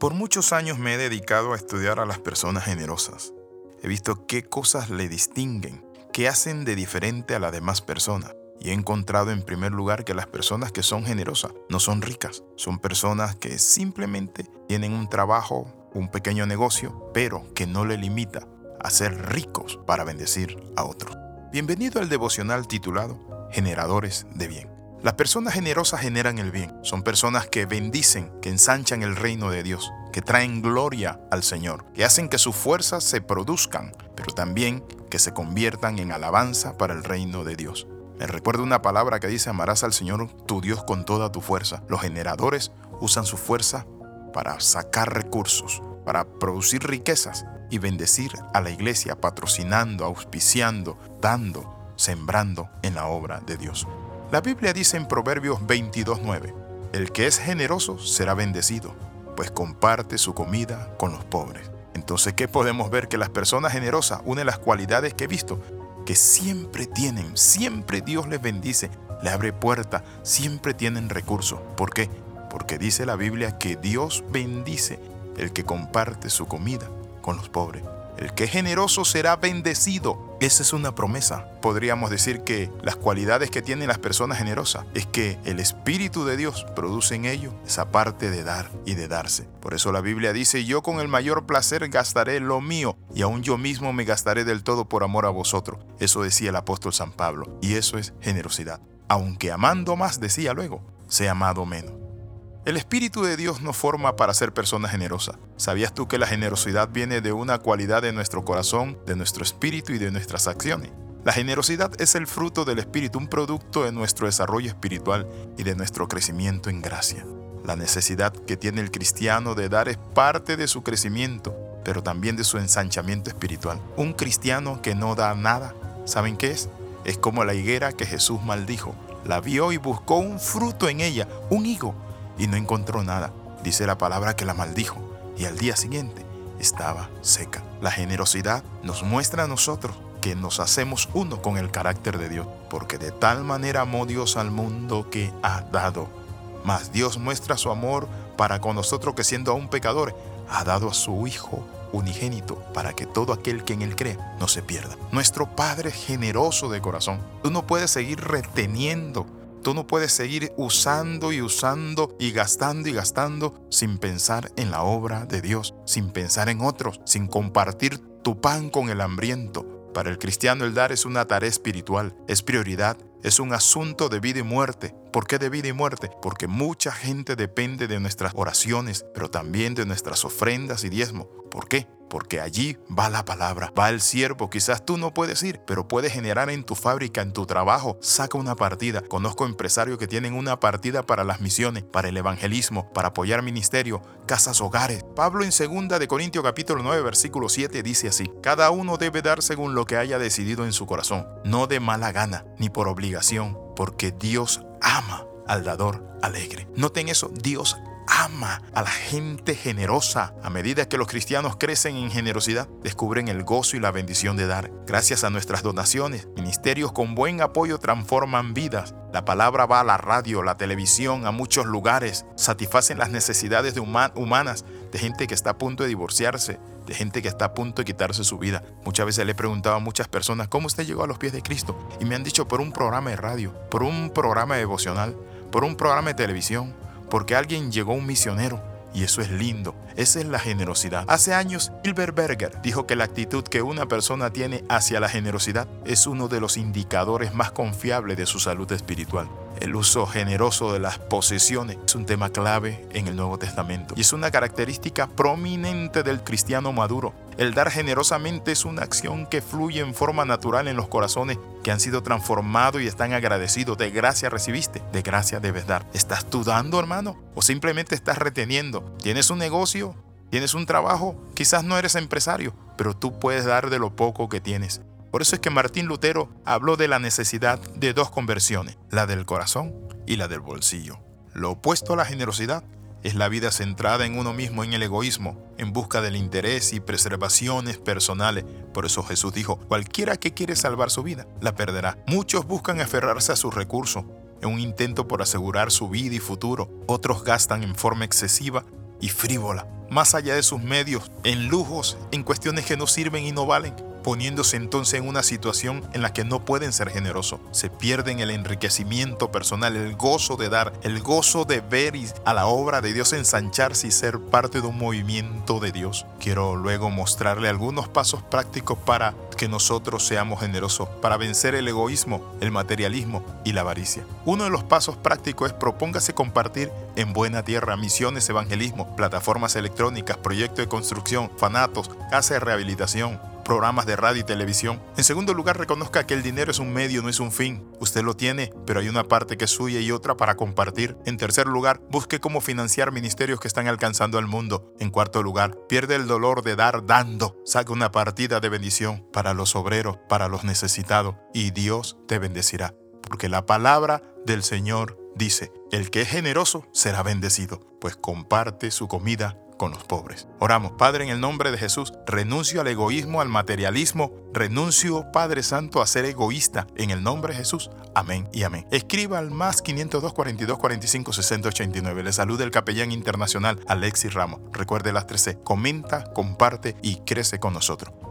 Por muchos años me he dedicado a estudiar a las personas generosas. He visto qué cosas le distinguen, qué hacen de diferente a las demás personas. Y he encontrado en primer lugar que las personas que son generosas no son ricas, son personas que simplemente tienen un trabajo, un pequeño negocio, pero que no le limita a ser ricos para bendecir a otros. Bienvenido al devocional titulado Generadores de Bien. Las personas generosas generan el bien. Son personas que bendicen, que ensanchan el reino de Dios, que traen gloria al Señor, que hacen que sus fuerzas se produzcan, pero también que se conviertan en alabanza para el reino de Dios. Me recuerda una palabra que dice, amarás al Señor tu Dios con toda tu fuerza. Los generadores usan su fuerza para sacar recursos, para producir riquezas y bendecir a la iglesia, patrocinando, auspiciando, dando, sembrando en la obra de Dios. La Biblia dice en Proverbios 22.9, el que es generoso será bendecido, pues comparte su comida con los pobres. Entonces, ¿qué podemos ver? Que las personas generosas, una de las cualidades que he visto, que siempre tienen, siempre Dios les bendice, le abre puerta, siempre tienen recursos. ¿Por qué? Porque dice la Biblia que Dios bendice el que comparte su comida con los pobres. El que es generoso será bendecido. Esa es una promesa. Podríamos decir que las cualidades que tienen las personas generosas es que el Espíritu de Dios produce en ellos esa parte de dar y de darse. Por eso la Biblia dice, yo con el mayor placer gastaré lo mío y aún yo mismo me gastaré del todo por amor a vosotros. Eso decía el apóstol San Pablo. Y eso es generosidad. Aunque amando más, decía luego, sea amado menos. El Espíritu de Dios nos forma para ser personas generosas. ¿Sabías tú que la generosidad viene de una cualidad de nuestro corazón, de nuestro espíritu y de nuestras acciones? La generosidad es el fruto del Espíritu, un producto de nuestro desarrollo espiritual y de nuestro crecimiento en gracia. La necesidad que tiene el cristiano de dar es parte de su crecimiento, pero también de su ensanchamiento espiritual. Un cristiano que no da nada, ¿saben qué es? Es como la higuera que Jesús maldijo. La vio y buscó un fruto en ella, un higo, y no encontró nada. Dice la palabra que la maldijo y al día siguiente estaba seca. La generosidad nos muestra a nosotros que nos hacemos uno con el carácter de Dios, porque de tal manera amó Dios al mundo que ha dado. Mas Dios muestra su amor para con nosotros que siendo aún pecadores, ha dado a su Hijo unigénito para que todo aquel que en él cree no se pierda. Nuestro Padre generoso de corazón. Tú no puedes seguir reteniendo Tú no puedes seguir usando y usando y gastando y gastando sin pensar en la obra de Dios, sin pensar en otros, sin compartir tu pan con el hambriento. Para el cristiano el dar es una tarea espiritual, es prioridad, es un asunto de vida y muerte. ¿Por qué de vida y muerte? Porque mucha gente depende de nuestras oraciones, pero también de nuestras ofrendas y diezmo. ¿Por qué? Porque allí va la palabra, va el siervo. Quizás tú no puedes ir, pero puedes generar en tu fábrica, en tu trabajo. Saca una partida. Conozco empresarios que tienen una partida para las misiones, para el evangelismo, para apoyar ministerio, casas, hogares. Pablo en 2 de Corintios capítulo 9 versículo 7 dice así: Cada uno debe dar según lo que haya decidido en su corazón, no de mala gana ni por obligación, porque Dios ama al dador alegre. Noten eso, Dios ama a la gente generosa. A medida que los cristianos crecen en generosidad, descubren el gozo y la bendición de dar. Gracias a nuestras donaciones, ministerios con buen apoyo transforman vidas. La palabra va a la radio, la televisión, a muchos lugares, satisfacen las necesidades de humanas de gente que está a punto de divorciarse, de gente que está a punto de quitarse su vida. Muchas veces le he preguntado a muchas personas, ¿cómo usted llegó a los pies de Cristo? Y me han dicho por un programa de radio, por un programa devocional, por un programa de televisión, porque alguien llegó un misionero y eso es lindo. Esa es la generosidad. Hace años, Hilbert Berger dijo que la actitud que una persona tiene hacia la generosidad es uno de los indicadores más confiables de su salud espiritual. El uso generoso de las posesiones es un tema clave en el Nuevo Testamento y es una característica prominente del cristiano maduro. El dar generosamente es una acción que fluye en forma natural en los corazones que han sido transformados y están agradecidos. De gracia recibiste, de gracia debes dar. ¿Estás tú dando, hermano? ¿O simplemente estás reteniendo? ¿Tienes un negocio? ¿Tienes un trabajo? Quizás no eres empresario, pero tú puedes dar de lo poco que tienes. Por eso es que Martín Lutero habló de la necesidad de dos conversiones, la del corazón y la del bolsillo. Lo opuesto a la generosidad es la vida centrada en uno mismo, en el egoísmo, en busca del interés y preservaciones personales. Por eso Jesús dijo, cualquiera que quiere salvar su vida, la perderá. Muchos buscan aferrarse a sus recursos en un intento por asegurar su vida y futuro. Otros gastan en forma excesiva y frívola, más allá de sus medios, en lujos, en cuestiones que no sirven y no valen, poniéndose entonces en una situación en la que no pueden ser generosos. Se pierden el enriquecimiento personal, el gozo de dar, el gozo de ver a la obra de Dios ensancharse y ser parte de un movimiento de Dios. Quiero luego mostrarle algunos pasos prácticos para que nosotros seamos generosos, para vencer el egoísmo, el materialismo y la avaricia. Uno de los pasos prácticos es propóngase compartir en buena tierra misiones, evangelismo, plataformas electrónicas, proyectos de construcción, fanatos, casa de rehabilitación, programas de radio y televisión. En segundo lugar, reconozca que el dinero es un medio, no es un fin. Usted lo tiene, pero hay una parte que es suya y otra para compartir. En tercer lugar, busque cómo financiar ministerios que están alcanzando al mundo. En cuarto lugar, pierde el dolor de dar dando. Saca una partida de bendición para los obreros, para los necesitados, y Dios te bendecirá. Porque la palabra del Señor dice, el que es generoso será bendecido, pues comparte su comida con los pobres. Oramos, Padre, en el nombre de Jesús, renuncio al egoísmo, al materialismo, renuncio, Padre Santo, a ser egoísta, en el nombre de Jesús. Amén y amén. Escriba al más 502 42 45 60 89. Le saluda el capellán internacional Alexis Ramos. Recuerde las 13. Comenta, comparte y crece con nosotros.